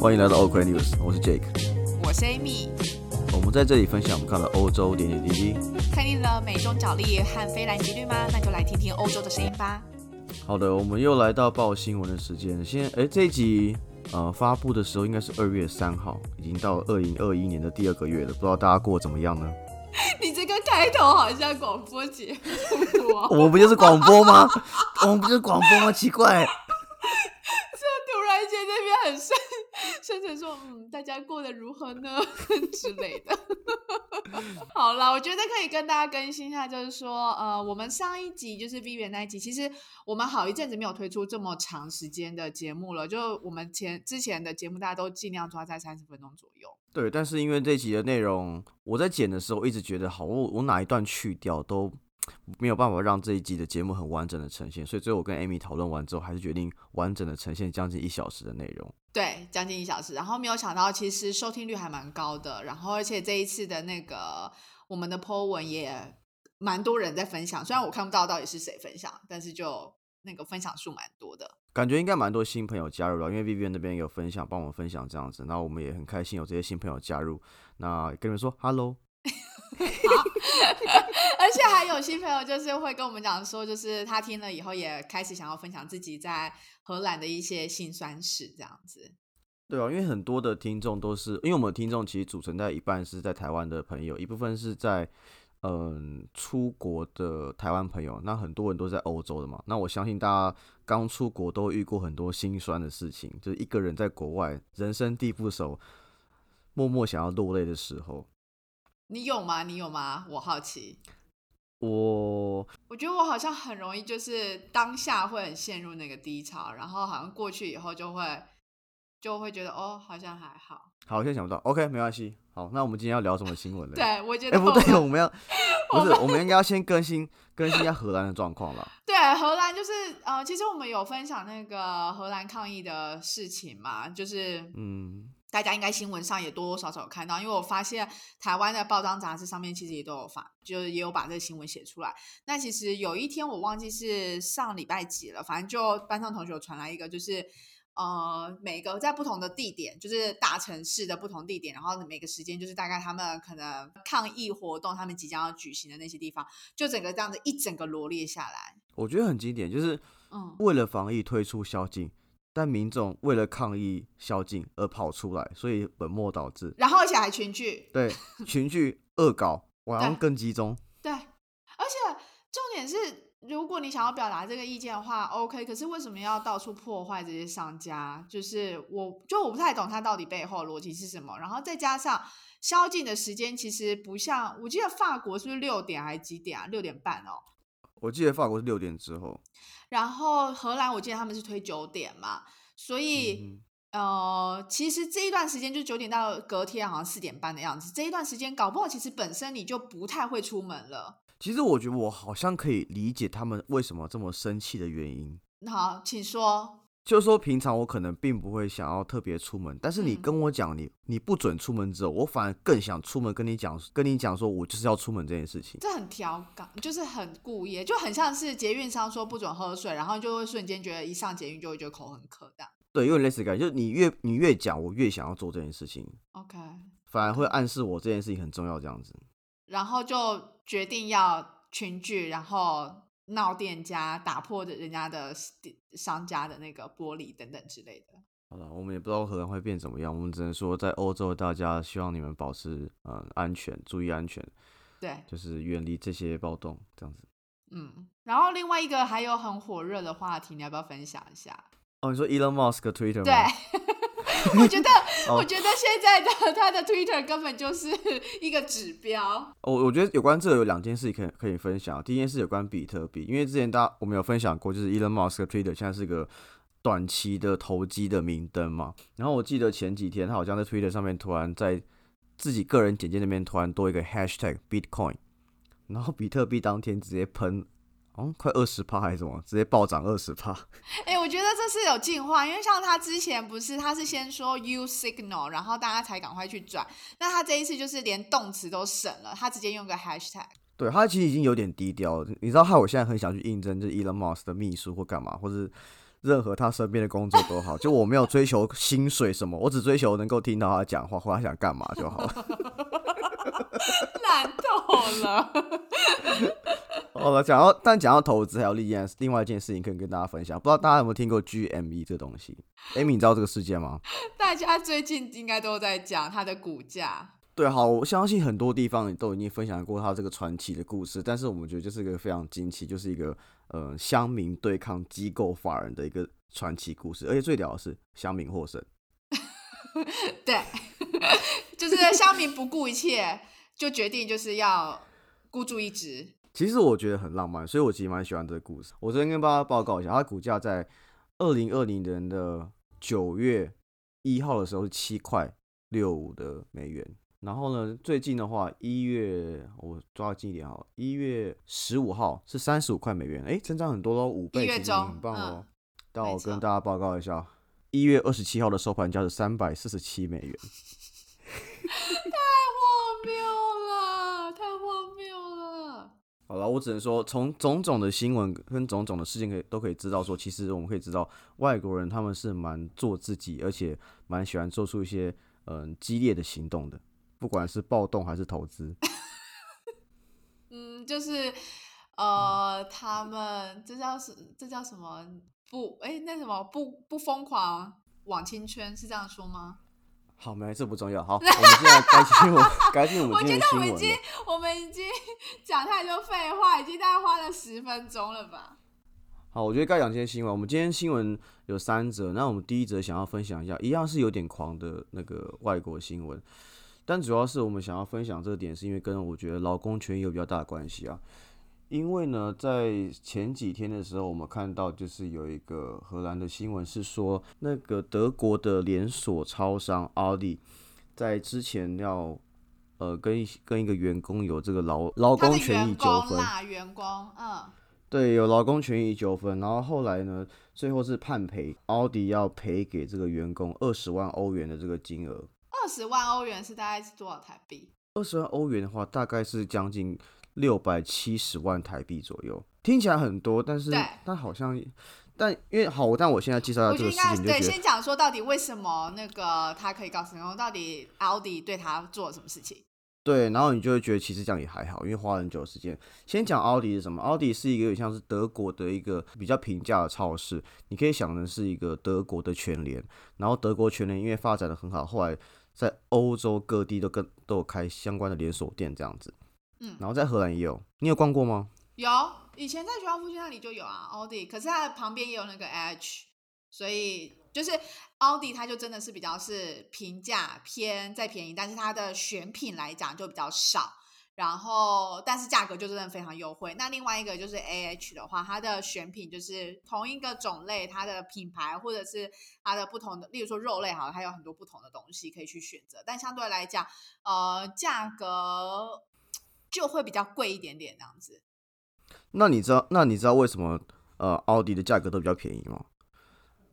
欢迎来到 OK News，我是 Jake，我是 Amy。我们在这里分享我们看了欧洲点点滴滴。看腻了美中角力和非蓝即绿吗？那就来听听欧洲的声音吧。好的，我们又来到报新闻的时间。现在，哎，这一集呃发布的时候应该是二月三号，已经到二零二一年的第二个月了，不知道大家过得怎么样呢？开头好像广播节目哦。我们不就是广播吗？我们不就是广播吗？奇怪。这突然间那边很深。深层说：“嗯，大家过得如何呢？之类的。好了，我觉得可以跟大家更新一下，就是说，呃，我们上一集就是 V 元那一集，其实我们好一阵子没有推出这么长时间的节目了。就我们前之前的节目，大家都尽量抓在三十分钟左右。对，但是因为这集的内容，我在剪的时候一直觉得，好，我我哪一段去掉都。”没有办法让这一集的节目很完整的呈现，所以最后我跟 Amy 讨论完之后，还是决定完整的呈现将近一小时的内容。对，将近一小时。然后没有想到，其实收听率还蛮高的。然后，而且这一次的那个我们的 po 文也蛮多人在分享，虽然我看不到到底是谁分享，但是就那个分享数蛮多的。感觉应该蛮多新朋友加入了，因为 Vivian 那边有分享，帮我们分享这样子，那我们也很开心有这些新朋友加入。那跟你们说，Hello。而且还有新朋友，就是会跟我们讲说，就是他听了以后也开始想要分享自己在荷兰的一些辛酸史，这样子。对啊，因为很多的听众都是，因为我们听众其实组成在一半是在台湾的朋友，一部分是在嗯出国的台湾朋友，那很多人都在欧洲的嘛。那我相信大家刚出国都遇过很多心酸的事情，就是一个人在国外，人生地不熟，默默想要落泪的时候。你有吗？你有吗？我好奇。我我觉得我好像很容易，就是当下会很陷入那个低潮，然后好像过去以后就会就会觉得哦，好像还好。好，现在想不到。OK，没关系。好，那我们今天要聊什么新闻呢？对，我觉得。哎，不对，我们要 不是，我们应该要先更新更新一下荷兰的状况了。对，荷兰就是呃，其实我们有分享那个荷兰抗议的事情嘛，就是嗯。大家应该新闻上也多多少少有看到，因为我发现台湾的报章杂志上面其实也都有发，就是也有把这个新闻写出来。那其实有一天我忘记是上礼拜几了，反正就班上同学有传来一个，就是呃每个在不同的地点，就是大城市的不同地点，然后每个时间就是大概他们可能抗议活动，他们即将要举行的那些地方，就整个这样子一整个罗列下来。我觉得很经典，就是嗯为了防疫推出宵禁。但民众为了抗议宵禁而跑出来，所以本末倒置。然后而且还群聚，对 群聚恶搞，晚上更集中。对，而且重点是，如果你想要表达这个意见的话，OK。可是为什么要到处破坏这些商家？就是我就我不太懂他到底背后逻辑是什么。然后再加上宵禁的时间，其实不像我记得法国是不是六点还是几点啊？六点半哦。我记得法国是六点之后，然后荷兰我记得他们是推九点嘛，所以呃，其实这一段时间就九点到隔天好像四点半的样子，这一段时间搞不好其实本身你就不太会出门了。其实我觉得我好像可以理解他们为什么这么生气的原因。好，请说。就是说，平常我可能并不会想要特别出门，但是你跟我讲你你不准出门之后，我反而更想出门跟你讲，跟你讲说我就是要出门这件事情。这很调岗，就是很故意，就很像是捷运上说不准喝水，然后就会瞬间觉得一上捷运就会觉得口很渴这样。对，有点类似感，就是你越你越讲，我越想要做这件事情。OK，反而会暗示我这件事情很重要这样子。然后就决定要群聚，然后。闹店家打破的人家的商家的那个玻璃等等之类的。好了，我们也不知道荷兰会变怎么样，我们只能说在欧洲，大家希望你们保持嗯安全，注意安全。对，就是远离这些暴动这样子。嗯，然后另外一个还有很火热的话题，你要不要分享一下？哦，你说 Elon Musk Twitter 吗？对。我觉得，我觉得现在的他的 Twitter 根本就是一个指标。我我觉得有关这有两件事可以可以分享。第一件事有关比特币，因为之前大家我们有分享过，就是 Elon Musk 的 Twitter 现在是个短期的投机的明灯嘛。然后我记得前几天他好像在 Twitter 上面突然在自己个人简介那边突然多一个 Hashtag Bitcoin，然后比特币当天直接喷哦，快二十趴还是什么，直接暴涨二十趴。哎，我觉得这是有进化，因为像他之前不是，他是先说 use signal，然后大家才赶快去转。那他这一次就是连动词都省了，他直接用个 hashtag。对他其实已经有点低调了，你知道，害我现在很想去应征，就是 Elon Musk 的秘书或干嘛，或是任何他身边的工作都好。就我没有追求薪水什么，我只追求能够听到他讲话或他想干嘛就好了。懒透了。好了，讲到但讲到投资，还有另一件另外一件事情可以跟大家分享。不知道大家有没有听过 GME 这个东西？Amy，你知道这个事件吗？大家最近应该都在讲它的股价。对，好，我相信很多地方都已经分享过它这个传奇的故事，但是我们觉得这是一个非常惊奇，就是一个呃乡民对抗机构法人的一个传奇故事，而且最屌的是乡民获胜。对，就是乡民不顾一切就决定就是要孤注一掷。其实我觉得很浪漫，所以我其实蛮喜欢这个故事。我昨天跟大家报告一下，它股价在二零二零年的九月一号的时候是七块六五的美元。然后呢，最近的话，一月我抓近一点哈，一月十五号是三十五块美元，哎，增长很多喽，五倍，其实很棒哦。但我跟大家报告一下，一月二十七号的收盘价是三百四十七美元，太荒谬了，太荒谬了。好了，我只能说，从种种的新闻跟种种的事情可以都可以知道，说其实我们可以知道，外国人他们是蛮做自己，而且蛮喜欢做出一些嗯激烈的行动的。不管是暴动还是投资，嗯，就是呃，他们这叫是这叫什么？不，哎，那什么不不疯狂往青春是这样说吗？好，没，这不重要。好，我们现在该进我 该进我们今天新闻我觉得我们已经我们已经讲太多废话，已经大概花了十分钟了吧？好，我觉得该讲今天新闻。我们今天新闻有三则，那我们第一则想要分享一下，一样是有点狂的那个外国新闻。但主要是我们想要分享这个点，是因为跟我觉得劳工权益有比较大的关系啊。因为呢，在前几天的时候，我们看到就是有一个荷兰的新闻，是说那个德国的连锁超商奥迪在之前要呃跟跟一个员工有这个劳劳工权益纠纷，员工，嗯，对，有劳工权益纠纷，然后后来呢，最后是判赔奥迪要赔给这个员工二十万欧元的这个金额。二十万欧元是大概是多少台币？二十万欧元的话，大概是将近六百七十万台币左右。听起来很多，但是但好像，但因为好，但我现在介绍一下这个事情，对，先讲说到底为什么那个他可以告诉你，到底奥迪对他做了什么事情？对，然后你就会觉得其实这样也还好，因为花很久的时间。先讲奥迪是什么？奥迪是一个有点像是德国的一个比较平价的超市，你可以想成是一个德国的全联。然后德国全联因为发展的很好，后来在欧洲各地都跟都有开相关的连锁店这样子，嗯，然后在荷兰也有，你有逛过吗？有，以前在学校附近那里就有啊，奥迪，可是它的旁边也有那个 H，所以就是奥迪它就真的是比较是平价偏再便宜，但是它的选品来讲就比较少。然后，但是价格就真的非常优惠。那另外一个就是 A H 的话，它的选品就是同一个种类，它的品牌或者是它的不同的，例如说肉类，好，它有很多不同的东西可以去选择。但相对来讲，呃，价格就会比较贵一点点这样子。那你知道，那你知道为什么呃奥迪的价格都比较便宜吗？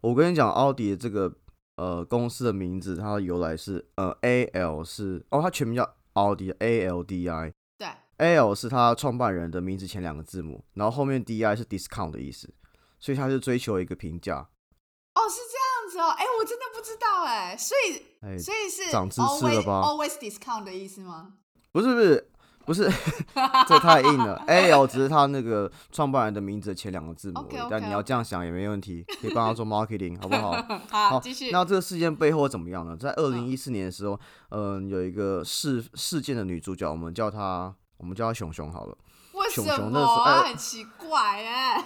我跟你讲，奥迪的这个呃公司的名字，它的由来是呃 A L 是哦，它全名叫。奥迪 A L D I，对，A L 是它创办人的名字前两个字母，然后后面 D I 是 discount 的意思，所以它是追求一个平价。哦，是这样子哦，哎，我真的不知道哎，所以所以是长知识了吧？Always discount 的意思吗？不是不是。不是，这太硬了。A L 只是他那个创办人的名字前两个字母，但你要这样想也没问题，可以帮他做 marketing，好不好？好，继续。那这个事件背后怎么样呢？在二零一四年的时候，嗯，有一个事事件的女主角，我们叫她，我们叫她熊熊好了。为什么？很奇怪哎。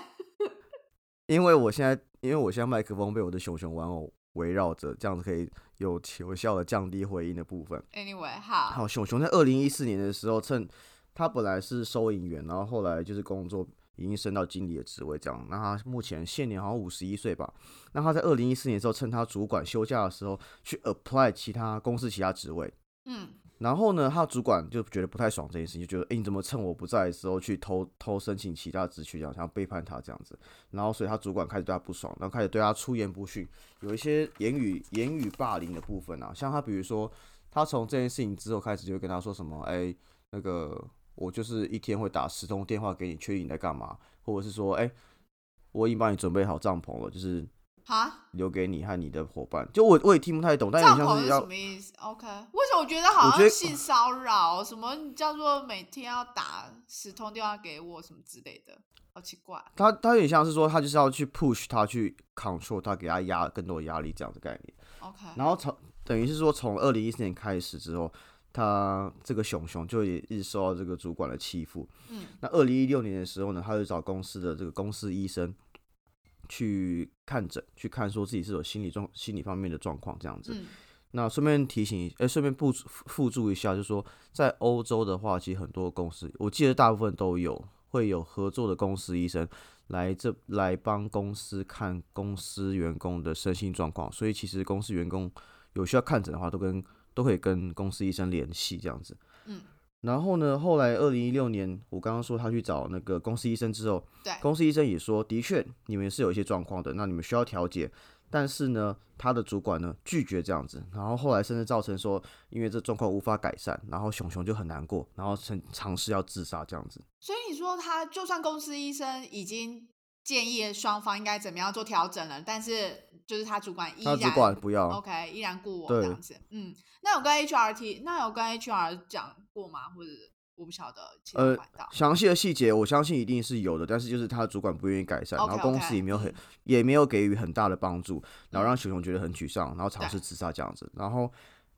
因为我现在，因为我现在麦克风被我的熊熊玩偶围绕着，这样子可以。有有效的降低回音的部分。Anyway，好。好，熊熊在二零一四年的时候，趁他本来是收银员，然后后来就是工作已经升到经理的职位，这样。那他目前现年好像五十一岁吧。那他在二零一四年的时候，趁他主管休假的时候，去 apply 其他公司其他职位。嗯。然后呢，他主管就觉得不太爽这件事情，就觉得，哎，你怎么趁我不在的时候去偷偷申请其他职缺，这样想要背叛他这样子。然后，所以他主管开始对他不爽，然后开始对他出言不逊，有一些言语言语霸凌的部分啊，像他比如说，他从这件事情之后开始就跟他说什么，哎，那个我就是一天会打十通电话给你，确定你在干嘛，或者是说，哎，我已经帮你准备好帐篷了，就是。啊，留给你和你的伙伴，就我我也听不太懂，但好像是什么意思？OK，为什么我觉得好像性骚扰？什么叫做每天要打十通电话给我什么之类的？好奇怪。他他有点像是说，他就是要去 push 他去 control 他，给他压更多的压力这样的概念。OK，然后从等于是说，从二零一四年开始之后，他这个熊熊就也一直受到这个主管的欺负。嗯，那二零一六年的时候呢，他就找公司的这个公司医生。去看诊，去看说自己是有心理状、心理方面的状况这样子。那顺便提醒，哎，顺便附附注一下，就是说在欧洲的话，其实很多公司，我记得大部分都有会有合作的公司医生来这来帮公司看公司员工的身心状况。所以其实公司员工有需要看诊的话，都跟都可以跟公司医生联系这样子。嗯。然后呢？后来二零一六年，我刚刚说他去找那个公司医生之后，对，公司医生也说，的确你们是有一些状况的，那你们需要调解。但是呢，他的主管呢拒绝这样子，然后后来甚至造成说，因为这状况无法改善，然后熊熊就很难过，然后尝尝试要自杀这样子。所以你说他就算公司医生已经。建议双方应该怎么样做调整了，但是就是他主管依然主管不要，OK，依然雇我这样子。嗯，那有跟 HRT，那有跟 HR 讲过吗？或者我不晓得。呃，详细的细节我相信一定是有的，但是就是他主管不愿意改善，然后公司也没有很也没有给予很大的帮助，然后让熊熊觉得很沮丧，然后尝试自杀这样子。然后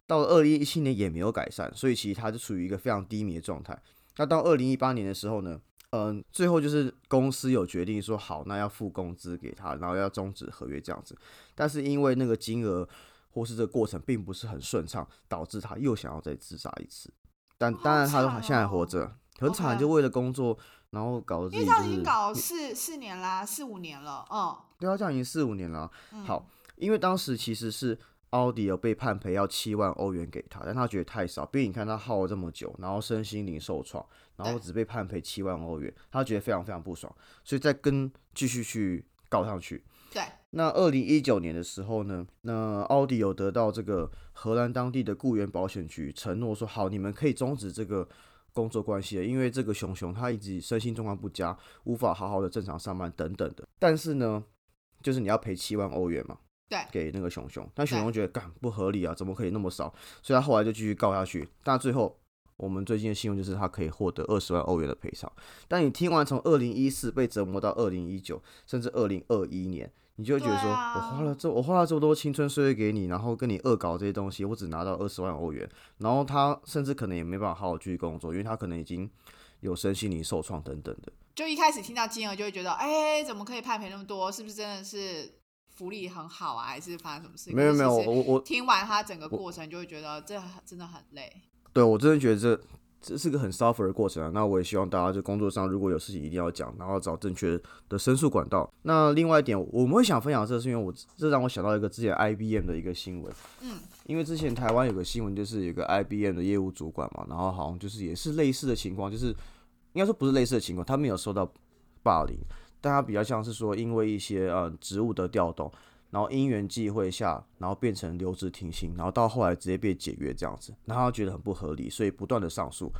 到了二零一七年也没有改善，所以其实他就处于一个非常低迷的状态。那到二零一八年的时候呢？嗯，最后就是公司有决定说好，那要付工资给他，然后要终止合约这样子。但是因为那个金额或是这个过程并不是很顺畅，导致他又想要再自杀一次。但当然他现在活着很惨，就为了工作，然后搞得自己就是已经搞四四年啦，四五年了。嗯，对啊，这样已经四五年了。好，因为当时其实是。奥迪有被判赔要七万欧元给他，但他觉得太少。毕竟你看他耗了这么久，然后身心灵受创，然后只被判赔七万欧元，他觉得非常非常不爽，所以再跟继续去告上去。对。那二零一九年的时候呢，那奥迪有得到这个荷兰当地的雇员保险局承诺说，好，你们可以终止这个工作关系了，因为这个熊熊他一直身心状况不佳，无法好好的正常上班等等的。但是呢，就是你要赔七万欧元嘛。给那个熊熊，但熊熊觉得干不合理啊，怎么可以那么少？所以他后来就继续告下去。但最后，我们最近的新闻就是他可以获得二十万欧元的赔偿。但你听完从二零一四被折磨到二零一九，甚至二零二一年，你就会觉得说，我花了这我花了这么多青春岁月给你，然后跟你恶搞这些东西，我只拿到二十万欧元。然后他甚至可能也没办法好好继续工作，因为他可能已经有身心灵受创等等的。就一开始听到金额就会觉得，哎，怎么可以判赔那么多？是不是真的是？福利很好啊，还是发生什么事情？没有没有，我我听完他整个过程就会觉得这真的很累。对我真的觉得这这是个很 suffer 的过程啊。那我也希望大家就工作上如果有事情一定要讲，然后找正确的申诉管道。那另外一点，我们会想分享这是因为我这让我想到一个之前 IBM 的一个新闻。嗯，因为之前台湾有个新闻就是有个 IBM 的业务主管嘛，然后好像就是也是类似的情况，就是应该说不是类似的情况，他没有受到霸凌。但他比较像是说，因为一些呃职务的调动，然后因缘际会下，然后变成留职停薪，然后到后来直接被解约这样子，然后他觉得很不合理，所以不断的上诉。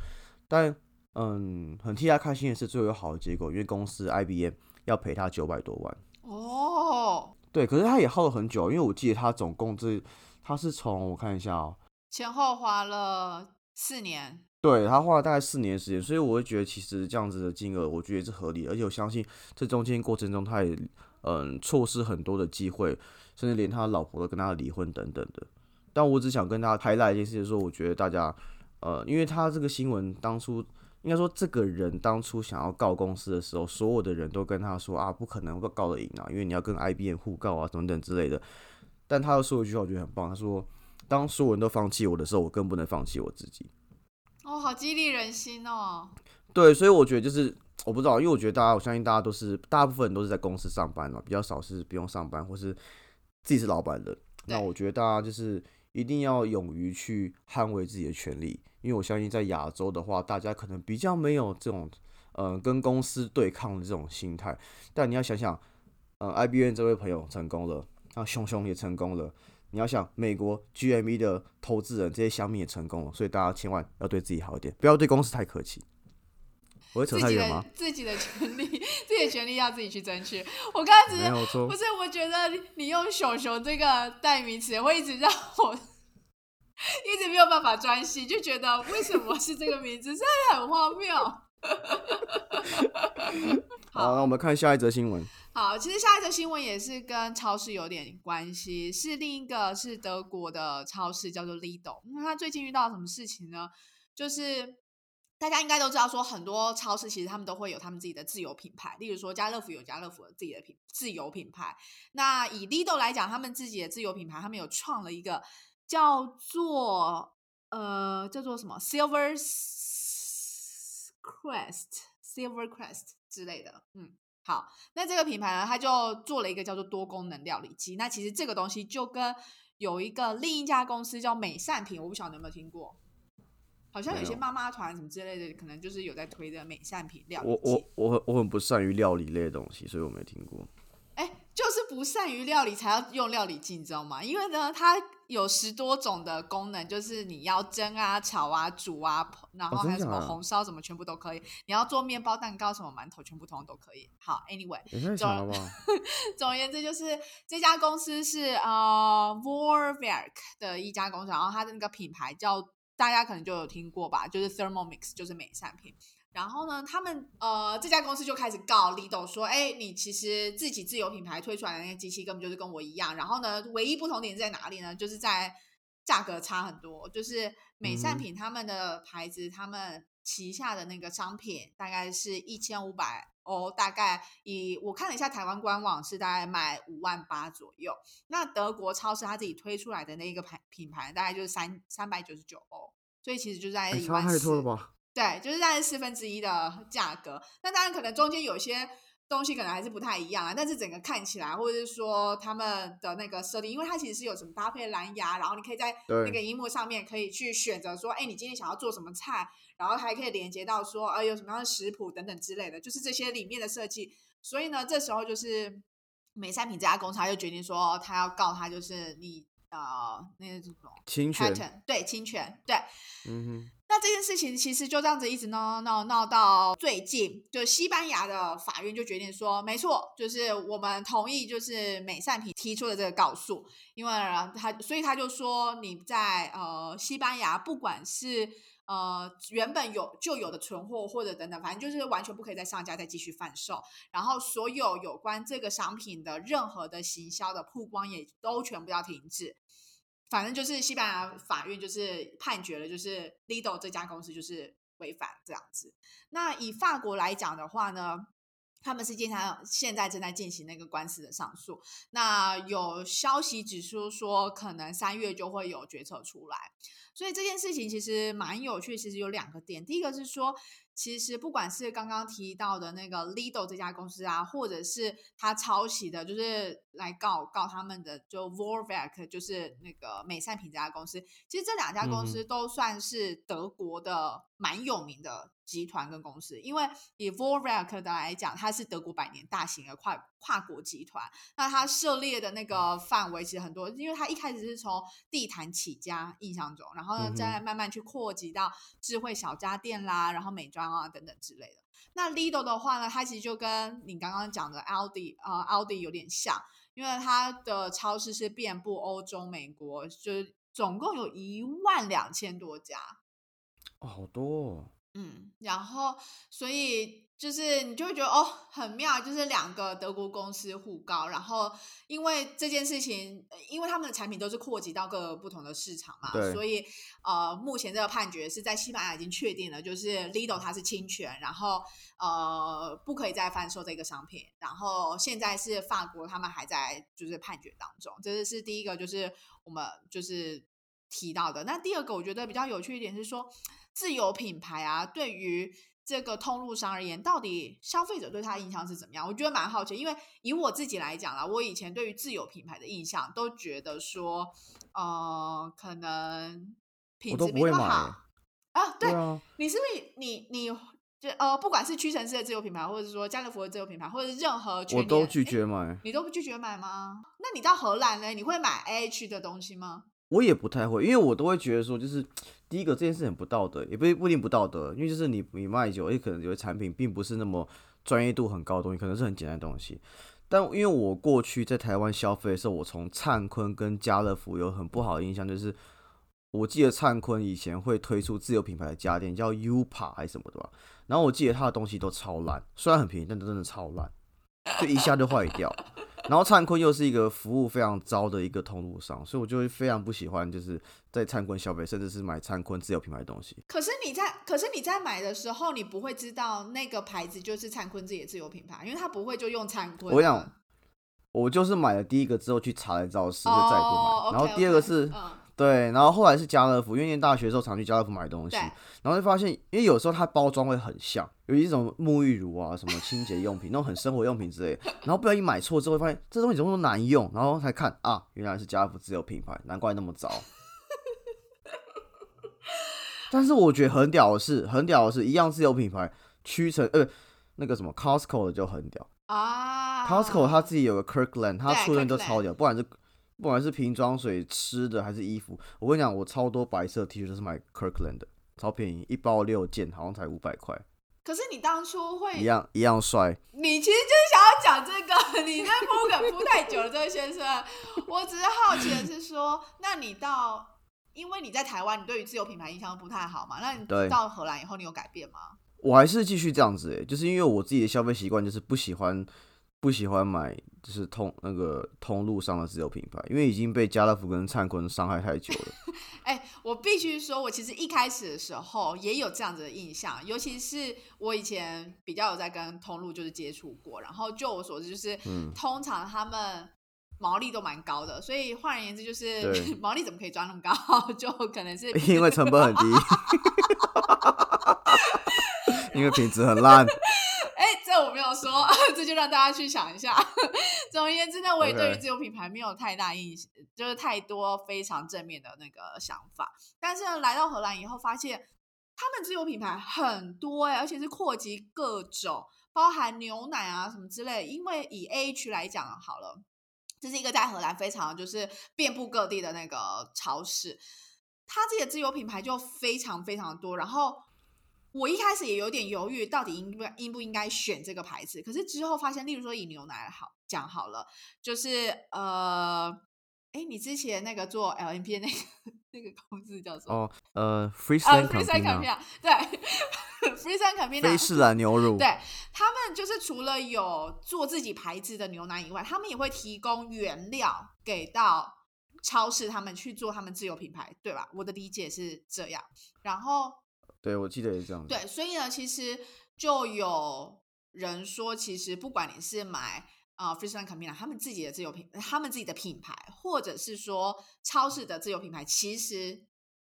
但嗯，很替他开心的是，最后有好的结果，因为公司 IBM 要赔他九百多万。哦，对，可是他也耗了很久，因为我记得他总共这他是从我看一下哦，前后花了四年。对他花了大概四年时间，所以我会觉得其实这样子的金额，我觉得也是合理，而且我相信这中间过程中他也嗯错失很多的机会，甚至连他老婆都跟他离婚等等的。但我只想跟大家拍赖一件事，就是说我觉得大家呃，因为他这个新闻当初应该说这个人当初想要告公司的时候，所有的人都跟他说啊，不可能告得赢啊，因为你要跟 IBM 互告啊等等之类的。但他又说一句话，我觉得很棒，他说当所有人都放弃我的时候，我更不能放弃我自己。哦，好激励人心哦！对，所以我觉得就是我不知道，因为我觉得大家，我相信大家都是大部分人都是在公司上班嘛，比较少是不用上班或是自己是老板的。那我觉得大家就是一定要勇于去捍卫自己的权利，因为我相信在亚洲的话，大家可能比较没有这种，呃，跟公司对抗的这种心态。但你要想想，呃，IBM 这位朋友成功了，那熊熊也成功了。你要想，美国 GME 的投资人这些小米也成功了，所以大家千万要对自己好一点，不要对公司太客气。我会扯太远吗？自己的权利，自己的权利要自己去争取。我刚才只是不是？我觉得你用“熊熊”这个代名词，会一直让我 一直没有办法专心，就觉得为什么是这个名字，真的很荒谬。好，那我们看下一则新闻。好，其实下一则新闻也是跟超市有点关系，是另一个是德国的超市，叫做 Lidl。那他最近遇到什么事情呢？就是大家应该都知道，说很多超市其实他们都会有他们自己的自有品牌，例如说家乐福有家乐福的自己的品自有品牌。那以 Lidl 来讲，他们自己的自有品牌，他们有创了一个叫做呃叫做什么 Silver Crest，Silver Crest 之类的，嗯。好，那这个品牌呢，它就做了一个叫做多功能料理机。那其实这个东西就跟有一个另一家公司叫美善品，我不晓得你有没有听过？好像有些妈妈团什么之类的，可能就是有在推的美善品料理我我我我很不善于料理类的东西，所以我没听过。哎，就是不善于料理才要用料理机，你知道吗？因为呢，它有十多种的功能，就是你要蒸啊、炒啊、煮啊，然后还有什么红烧什么，全部都可以。你要做面包、蛋糕什么、馒头，全部通通都可以。好，Anyway，总 总而言之，就是这家公司是呃 Vorwerk 的一家公司，然后它的那个品牌叫大家可能就有听过吧，就是 Thermomix，就是美善品。然后呢，他们呃这家公司就开始告 Lido 说，哎，你其实自己自有品牌推出来的那些机器根本就是跟我一样。然后呢，唯一不同点在哪里呢？就是在价格差很多。就是美善品他们的牌子，他们旗下的那个商品大概是一千五百欧，大概以我看了一下台湾官网是大概卖五万八左右。那德国超市他自己推出来的那个牌品牌大概就是三三百九十九欧，所以其实就在一万四。了吧？对，就是大概四分之一的价格。那当然可能中间有些东西可能还是不太一样啊，但是整个看起来，或者是说他们的那个设定，因为它其实是有什么搭配蓝牙，然后你可以在那个荧幕上面可以去选择说，哎，你今天想要做什么菜，然后还可以连接到说，呃，有什么样的食谱等等之类的，就是这些里面的设计。所以呢，这时候就是美善品这家公司他就决定说，他要告他，就是你呃，那个什么侵权，对，侵权，对，嗯哼。那这件事情其实就这样子一直闹闹闹到最近，就西班牙的法院就决定说，没错，就是我们同意，就是美善品提出的这个告诉，因为他，所以他就说你在呃西班牙，不管是呃原本有就有的存货或者等等，反正就是完全不可以再上架再继续贩售，然后所有有关这个商品的任何的行销的曝光也都全部要停止。反正就是西班牙法院就是判决了，就是 Lidl 这家公司就是违反这样子。那以法国来讲的话呢，他们是经常现在正在进行那个官司的上诉。那有消息指出说，可能三月就会有决策出来。所以这件事情其实蛮有趣，其实有两个点。第一个是说。其实不管是刚刚提到的那个 Lido 这家公司啊，或者是他抄袭的，就是来告告他们的，就 Vorwerk，就是那个美善品这家公司。其实这两家公司都算是德国的蛮有名的。集团跟公司，因为以 Vorwerk 的来讲，它是德国百年大型的跨跨国集团。那它涉猎的那个范围其实很多，因为它一开始是从地毯起家，印象中，然后呢再慢慢去扩及到智慧小家电啦，然后美妆啊等等之类的。那 Lido 的话呢，它其实就跟你刚刚讲的 Aldi 啊 Aldi 有点像，因为它的超市是遍布欧洲、美国，就是总共有一万两千多家，哦，好多。嗯，然后所以就是你就会觉得哦，很妙，就是两个德国公司互告，然后因为这件事情，因为他们的产品都是扩及到各个不同的市场嘛，所以呃，目前这个判决是在西班牙已经确定了，就是 Lidl 它是侵权，然后呃不可以再贩售这个商品，然后现在是法国他们还在就是判决当中，这是是第一个，就是我们就是。提到的。那第二个我觉得比较有趣一点是说，自有品牌啊，对于这个通路商而言，到底消费者对他印象是怎么样？我觉得蛮好奇，因为以我自己来讲啦，我以前对于自有品牌的印象都觉得说，呃，可能品质没那么好啊。对，你是不是你你就呃，不管是屈臣氏的自有品牌，或者是说家乐福的自有品牌，或者是任何，我都拒绝买。你都不拒绝买吗？那你到荷兰呢？你会买 A H 的东西吗？我也不太会，因为我都会觉得说，就是第一个这件事很不道德，也不不一定不道德，因为就是你你卖酒，也可能有些产品并不是那么专业度很高的东西，可能是很简单的东西。但因为我过去在台湾消费的时候，我从灿坤跟家乐福有很不好的印象，就是我记得灿坤以前会推出自有品牌的家电，叫 UPA 还是什么的吧，然后我记得它的东西都超烂，虽然很便宜，但真的超烂，就一下就坏掉。然后灿坤又是一个服务非常糟的一个通路商，所以我就会非常不喜欢，就是在灿坤消费，甚至是买灿坤自有品牌的东西。可是你在，可是你在买的时候，你不会知道那个牌子就是灿坤自己的自有品牌，因为他不会就用灿坤。我想，我就是买了第一个之后去查了造势，就再不买。然后第二个是。对，然后后来是家乐福，因为念大学的时候常去家乐福买东西，然后就发现，因为有时候它包装会很像，有一种沐浴乳啊，什么清洁用品，那种很生活用品之类，然后不小心买错之后，发现这东西怎么那么难用，然后才看啊，原来是家乐福自有品牌，难怪那么糟。但是我觉得很屌的是，很屌的是一样自有品牌，屈臣呃那个什么 Costco 的就很屌啊，Costco 它自己有个 Kirkland，它出的都超屌，不管是。不管是瓶装水、吃的还是衣服，我跟你讲，我超多白色 T 恤都是买 Kirkland 的，超便宜，一包六件，好像才五百块。可是你当初会一样一样帅。你其实就是想要讲这个，你那铺梗铺太久了，这位先生。我只是好奇的是说，那你到，因为你在台湾，你对于自由品牌印象不太好嘛？那你到荷兰以后，你有改变吗？我还是继续这样子，哎，就是因为我自己的消费习惯就是不喜欢。不喜欢买就是通那个通路上的自有品牌，因为已经被家乐福跟灿坤伤害太久了。哎，我必须说，我其实一开始的时候也有这样子的印象，尤其是我以前比较有在跟通路就是接触过，然后就我所知，就是通常他们毛利都蛮高的，所以换而言之，就是 毛利怎么可以赚那么高？就可能是因为成本很低，因为品质很烂。就让大家去想一下。总而言之呢，我也对于自有品牌没有太大印象，就是太多非常正面的那个想法。但是来到荷兰以后，发现他们自有品牌很多哎，而且是扩及各种，包含牛奶啊什么之类。因为以 A H 来讲好了，这是一个在荷兰非常就是遍布各地的那个超市，它自己的自有品牌就非常非常多，然后。我一开始也有点犹豫，到底应不应不应该选这个牌子。可是之后发现，例如说以牛奶好讲好了，就是呃，哎，你之前那个做 LNP 那个那个公司叫什么？哦，呃，Freesan Campina，对，Freesan Campina，菲士兰牛乳。对他们就是除了有做自己牌子的牛奶以外，他们也会提供原料给到超市，他们去做他们自有品牌，对吧？我的理解是这样，然后。对，我记得也是这样。对，所以呢，其实就有人说，其实不管你是买啊 f r e e s a n Campina 他们自己的自有品，他们自己的品牌，或者是说超市的自有品牌，其实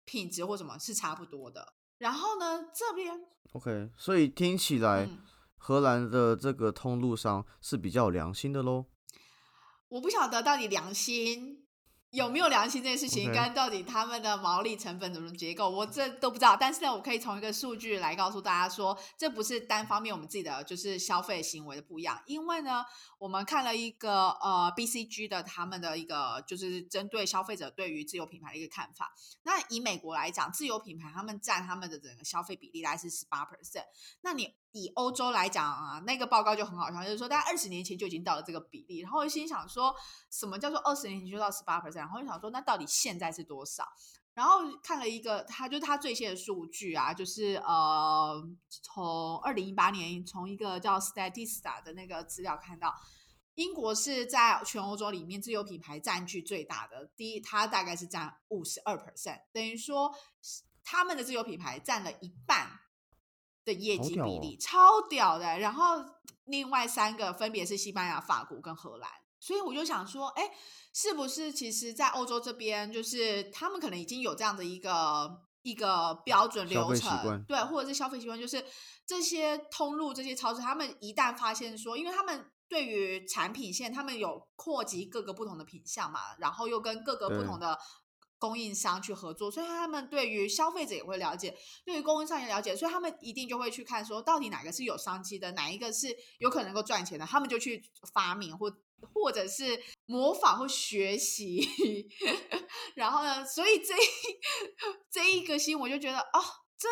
品质或什么是差不多的。然后呢，这边 OK，所以听起来荷兰的这个通路商是比较良心的喽。我不晓得到底良心。有没有良心这件事情，跟到底他们的毛利成本怎么结构，我这都不知道。但是呢，我可以从一个数据来告诉大家说，这不是单方面我们自己的就是消费行为的不一样。因为呢，我们看了一个呃 BCG 的他们的一个就是针对消费者对于自有品牌的一个看法。那以美国来讲，自有品牌他们占他们的整个消费比例大概是十八 percent。那你以欧洲来讲啊，那个报告就很好笑，就是说大概二十年前就已经到了这个比例。然后心想说，什么叫做二十年前就到十八 percent？然后就想说，那到底现在是多少？然后看了一个，他就他最新的数据啊，就是呃，从二零一八年从一个叫 Statista 的那个资料看到，英国是在全欧洲里面自有品牌占据最大的，第一，它大概是占五十二 percent，等于说他们的自有品牌占了一半。的业绩比例超屌的，然后另外三个分别是西班牙、法国跟荷兰，所以我就想说，哎，是不是其实，在欧洲这边，就是他们可能已经有这样的一个一个标准流程，对，或者是消费习惯，就是这些通路、这些超市，他们一旦发现说，因为他们对于产品线，他们有扩及各个不同的品项嘛，然后又跟各个不同的。供应商去合作，所以他们对于消费者也会了解，对于供应商也了解，所以他们一定就会去看说，到底哪个是有商机的，哪一个是有可能够赚钱的，他们就去发明或或者是模仿或学习。然后呢，所以这 这一个新我就觉得，哦，这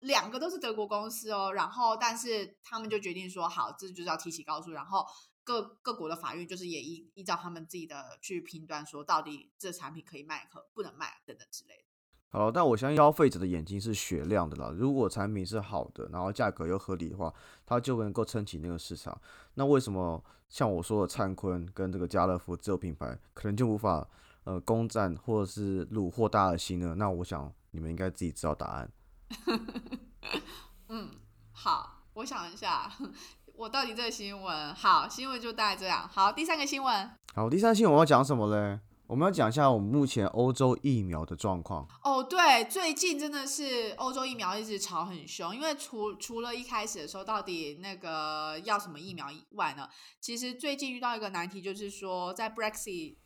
两个都是德国公司哦，然后但是他们就决定说，好，这就是要提起告诉，然后。各各国的法院就是也依依照他们自己的去评断，说到底这产品可以卖可不能卖等等之类的。好，但我相信消费者的眼睛是雪亮的啦。如果产品是好的，然后价格又合理的话，它就能够撑起那个市场。那为什么像我说的灿坤跟这个家乐福自有品牌，可能就无法呃攻占或者是虏获大家的心呢？那我想你们应该自己知道答案。嗯，好，我想一下。我到底这个新闻好，新闻就大概这样。好，第三个新闻。好，第三个新闻我要讲什么嘞？我们要讲一下我们目前欧洲疫苗的状况。哦，对，最近真的是欧洲疫苗一直吵很凶，因为除除了一开始的时候到底那个要什么疫苗以外呢，其实最近遇到一个难题，就是说在 Brexit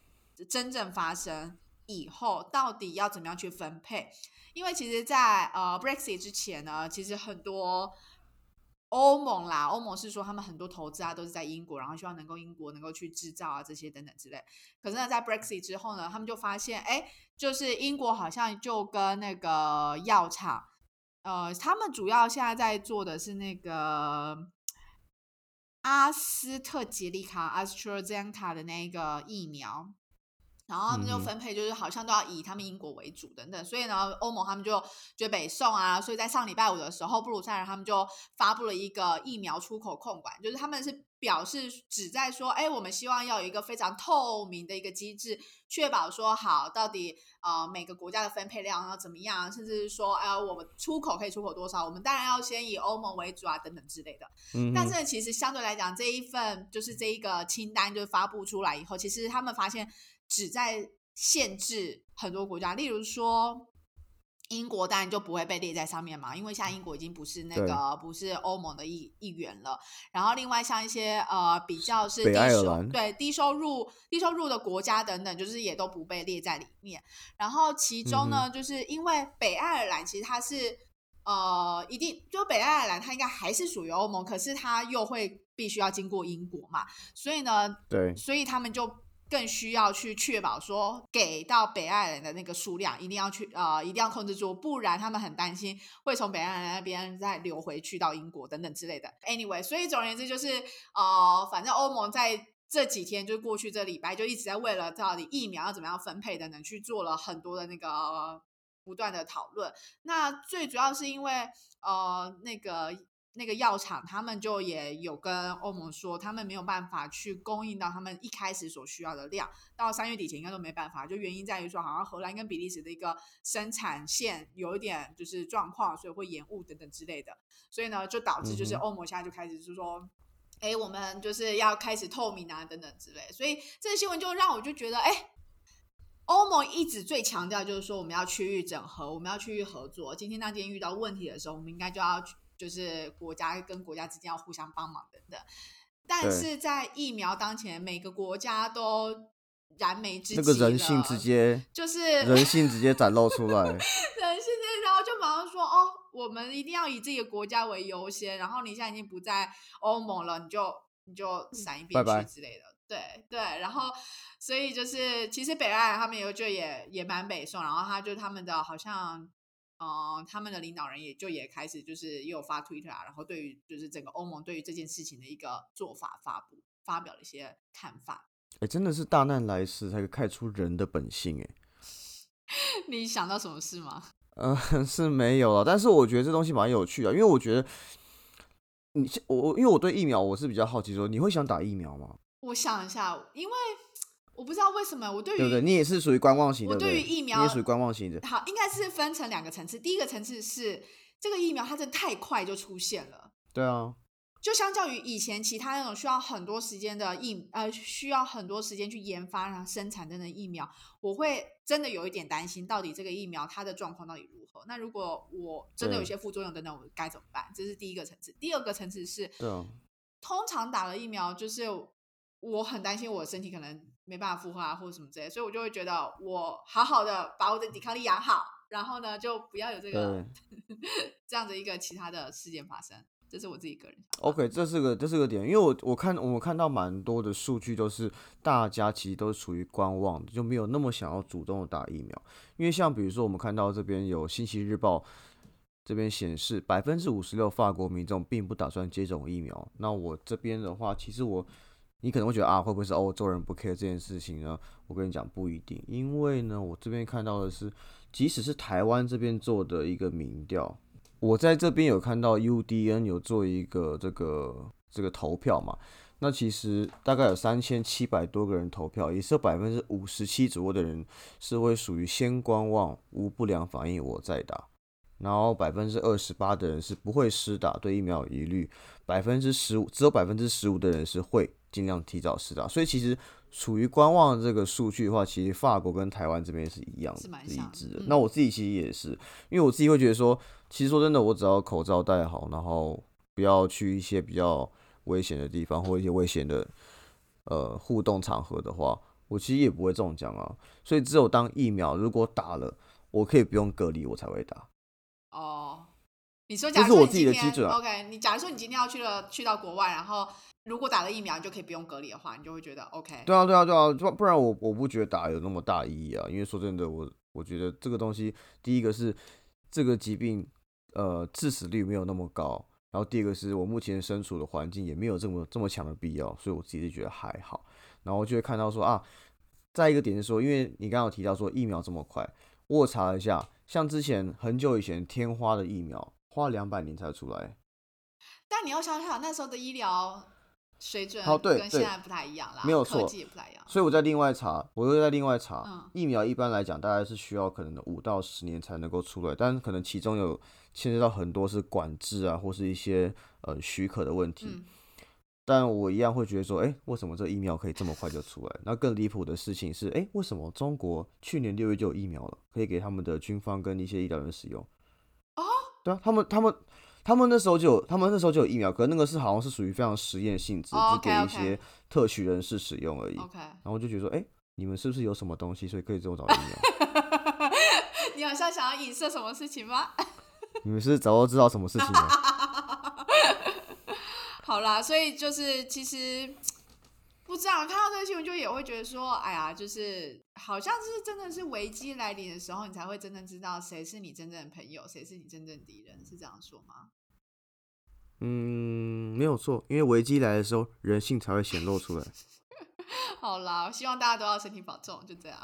真正发生以后，到底要怎么样去分配？因为其实，在呃 Brexit 之前呢，其实很多。欧盟啦，欧盟是说他们很多投资啊都是在英国，然后希望能够英国能够去制造啊这些等等之类。可是呢，在 Brexit 之后呢，他们就发现，哎，就是英国好像就跟那个药厂，呃，他们主要现在在做的是那个阿斯特捷利卡 （AstraZeneca） 的那个疫苗。然后他们就分配，就是好像都要以他们英国为主等等，所以呢，欧盟他们就就北宋啊，所以在上礼拜五的时候，布鲁塞尔他们就发布了一个疫苗出口控管，就是他们是表示只在说，哎，我们希望要有一个非常透明的一个机制，确保说好到底呃每个国家的分配量要怎么样，甚至是说，哎，我们出口可以出口多少，我们当然要先以欧盟为主啊，等等之类的。嗯。但是其实相对来讲，这一份就是这一个清单就发布出来以后，其实他们发现。只在限制很多国家，例如说英国，当然就不会被列在上面嘛，因为现在英国已经不是那个不是欧盟的一一员了。然后另外像一些呃比较是低收对低收入低收入的国家等等，就是也都不被列在里面。然后其中呢，就是因为北爱尔兰其实它是呃一定就北爱尔兰它应该还是属于欧盟，可是它又会必须要经过英国嘛，所以呢，对，所以他们就。更需要去确保说给到北爱尔兰的那个数量一定要去呃一定要控制住，不然他们很担心会从北爱尔兰那边再流回去到英国等等之类的。Anyway，所以总而言之就是呃，反正欧盟在这几天就过去这礼拜就一直在为了到底疫苗要怎么样分配等等去做了很多的那个不断的讨论。那最主要是因为呃那个。那个药厂他们就也有跟欧盟说，他们没有办法去供应到他们一开始所需要的量，到三月底前应该都没办法。就原因在于说，好像荷兰跟比利时的一个生产线有一点就是状况，所以会延误等等之类的。所以呢，就导致就是欧盟现在就开始是说，哎，我们就是要开始透明啊等等之类。所以这个新闻就让我就觉得，哎，欧盟一直最强调就是说我们要区域整合，我们要区域合作。今天那天遇到问题的时候，我们应该就要。就是国家跟国家之间要互相帮忙等等，但是在疫苗当前，每个国家都燃眉之急，那个人性直接就是 人性直接展露出来，人性直然后就马上说哦，我们一定要以自己的国家为优先，然后你现在已经不在欧盟了，你就你就闪一边去之类的，对对，然后所以就是其实北爱他们有就也也蛮北宋，然后他就他们的好像。哦，他们的领导人也就也开始就是也有发 Twitter 啊，然后对于就是整个欧盟对于这件事情的一个做法发布，发表了一些看法。哎，真的是大难来时才看出人的本性哎。你想到什么事吗？呃，是没有了，但是我觉得这东西蛮有趣的，因为我觉得你我因为我对疫苗我是比较好奇，说你会想打疫苗吗？我想一下，因为。我不知道为什么我对于对对，你也是属于观望型的。我对于疫苗也属于观望型的。好，应该是分成两个层次。第一个层次是这个疫苗它真的太快就出现了。对啊。就相较于以前其他那种需要很多时间的疫呃需要很多时间去研发然后生产的疫苗，我会真的有一点担心，到底这个疫苗它的状况到底如何？那如果我真的有些副作用等等，我该怎么办？这是第一个层次。第二个层次是，通常打了疫苗，就是我很担心我身体可能没办法负荷啊，或者什么之类，所以我就会觉得我好好的把我的抵抗力养好，然后呢就不要有这个 这样的一个其他的事件发生。这是我自己个人。OK，这是个这是个点，因为我我看我们看到蛮多的数据都是大家其实都是处于观望的，就没有那么想要主动的打疫苗。因为像比如说我们看到这边有《星期日报》这边显示，百分之五十六法国民众并不打算接种疫苗。那我这边的话，其实我你可能会觉得啊，会不会是欧洲人不 care 这件事情呢？我跟你讲不一定，因为呢，我这边看到的是，即使是台湾这边做的一个民调。我在这边有看到 UDN 有做一个这个这个投票嘛，那其实大概有三千七百多个人投票，也是有百分之五十七左右的人是会属于先观望，无不良反应我再打，然后百分之二十八的人是不会施打，对疫苗有疑虑，百分之十五只有百分之十五的人是会尽量提早施打，所以其实。处于观望这个数据的话，其实法国跟台湾这边是一样的，一致的。那我自己其实也是，因为我自己会觉得说，其实说真的，我只要口罩戴好，然后不要去一些比较危险的地方或一些危险的呃互动场合的话，我其实也不会中奖啊。所以只有当疫苗如果打了，我可以不用隔离，我才会打。哦，你说，假如我自己的基准 OK，你假如说你今天要去了，去到国外，然后。如果打了疫苗，你就可以不用隔离的话，你就会觉得 OK。对啊，对啊，对啊，不不然我我不觉得打有那么大意义啊。因为说真的，我我觉得这个东西，第一个是这个疾病，呃，致死率没有那么高，然后第二个是我目前身处的环境也没有这么这么强的必要，所以我自己就觉得还好。然后就会看到说啊，再一个点是说，因为你刚刚提到说疫苗这么快，我查了一下，像之前很久以前天花的疫苗，花两百年才出来。但你要想想那时候的医疗。水准好对跟现在不太一样啦，没有错，也不太一样。所以我在另外查，我又在另外查，疫苗一般来讲大概是需要可能五到十年才能够出来，但可能其中有牵涉到很多是管制啊，或是一些呃许可的问题。但我一样会觉得说，哎，为什么这疫苗可以这么快就出来？那更离谱的事情是，哎，为什么中国去年六月就有疫苗了，可以给他们的军方跟一些医疗人使用？哦，对啊，他们他们。他们那时候就有，他们那时候就有疫苗，可是那个是好像是属于非常实验性质，只给一些特许人士使用而已。OK，然后就觉得说，哎，你们是不是有什么东西，所以可以这么找疫苗？你好像想要影射什么事情吗？你们是早就知道什么事情吗？好啦，所以就是其实。不知道看到这个新闻就也会觉得说，哎呀，就是好像是真的是危机来临的时候，你才会真正知道谁是你真正的朋友，谁是你真正敌人，是这样说吗？嗯，没有错，因为危机来的时候，人性才会显露出来。好啦，希望大家都要身体保重，就这样。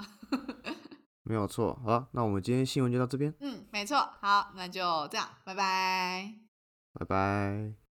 没有错，好，那我们今天新闻就到这边。嗯，没错，好，那就这样，拜拜，拜拜。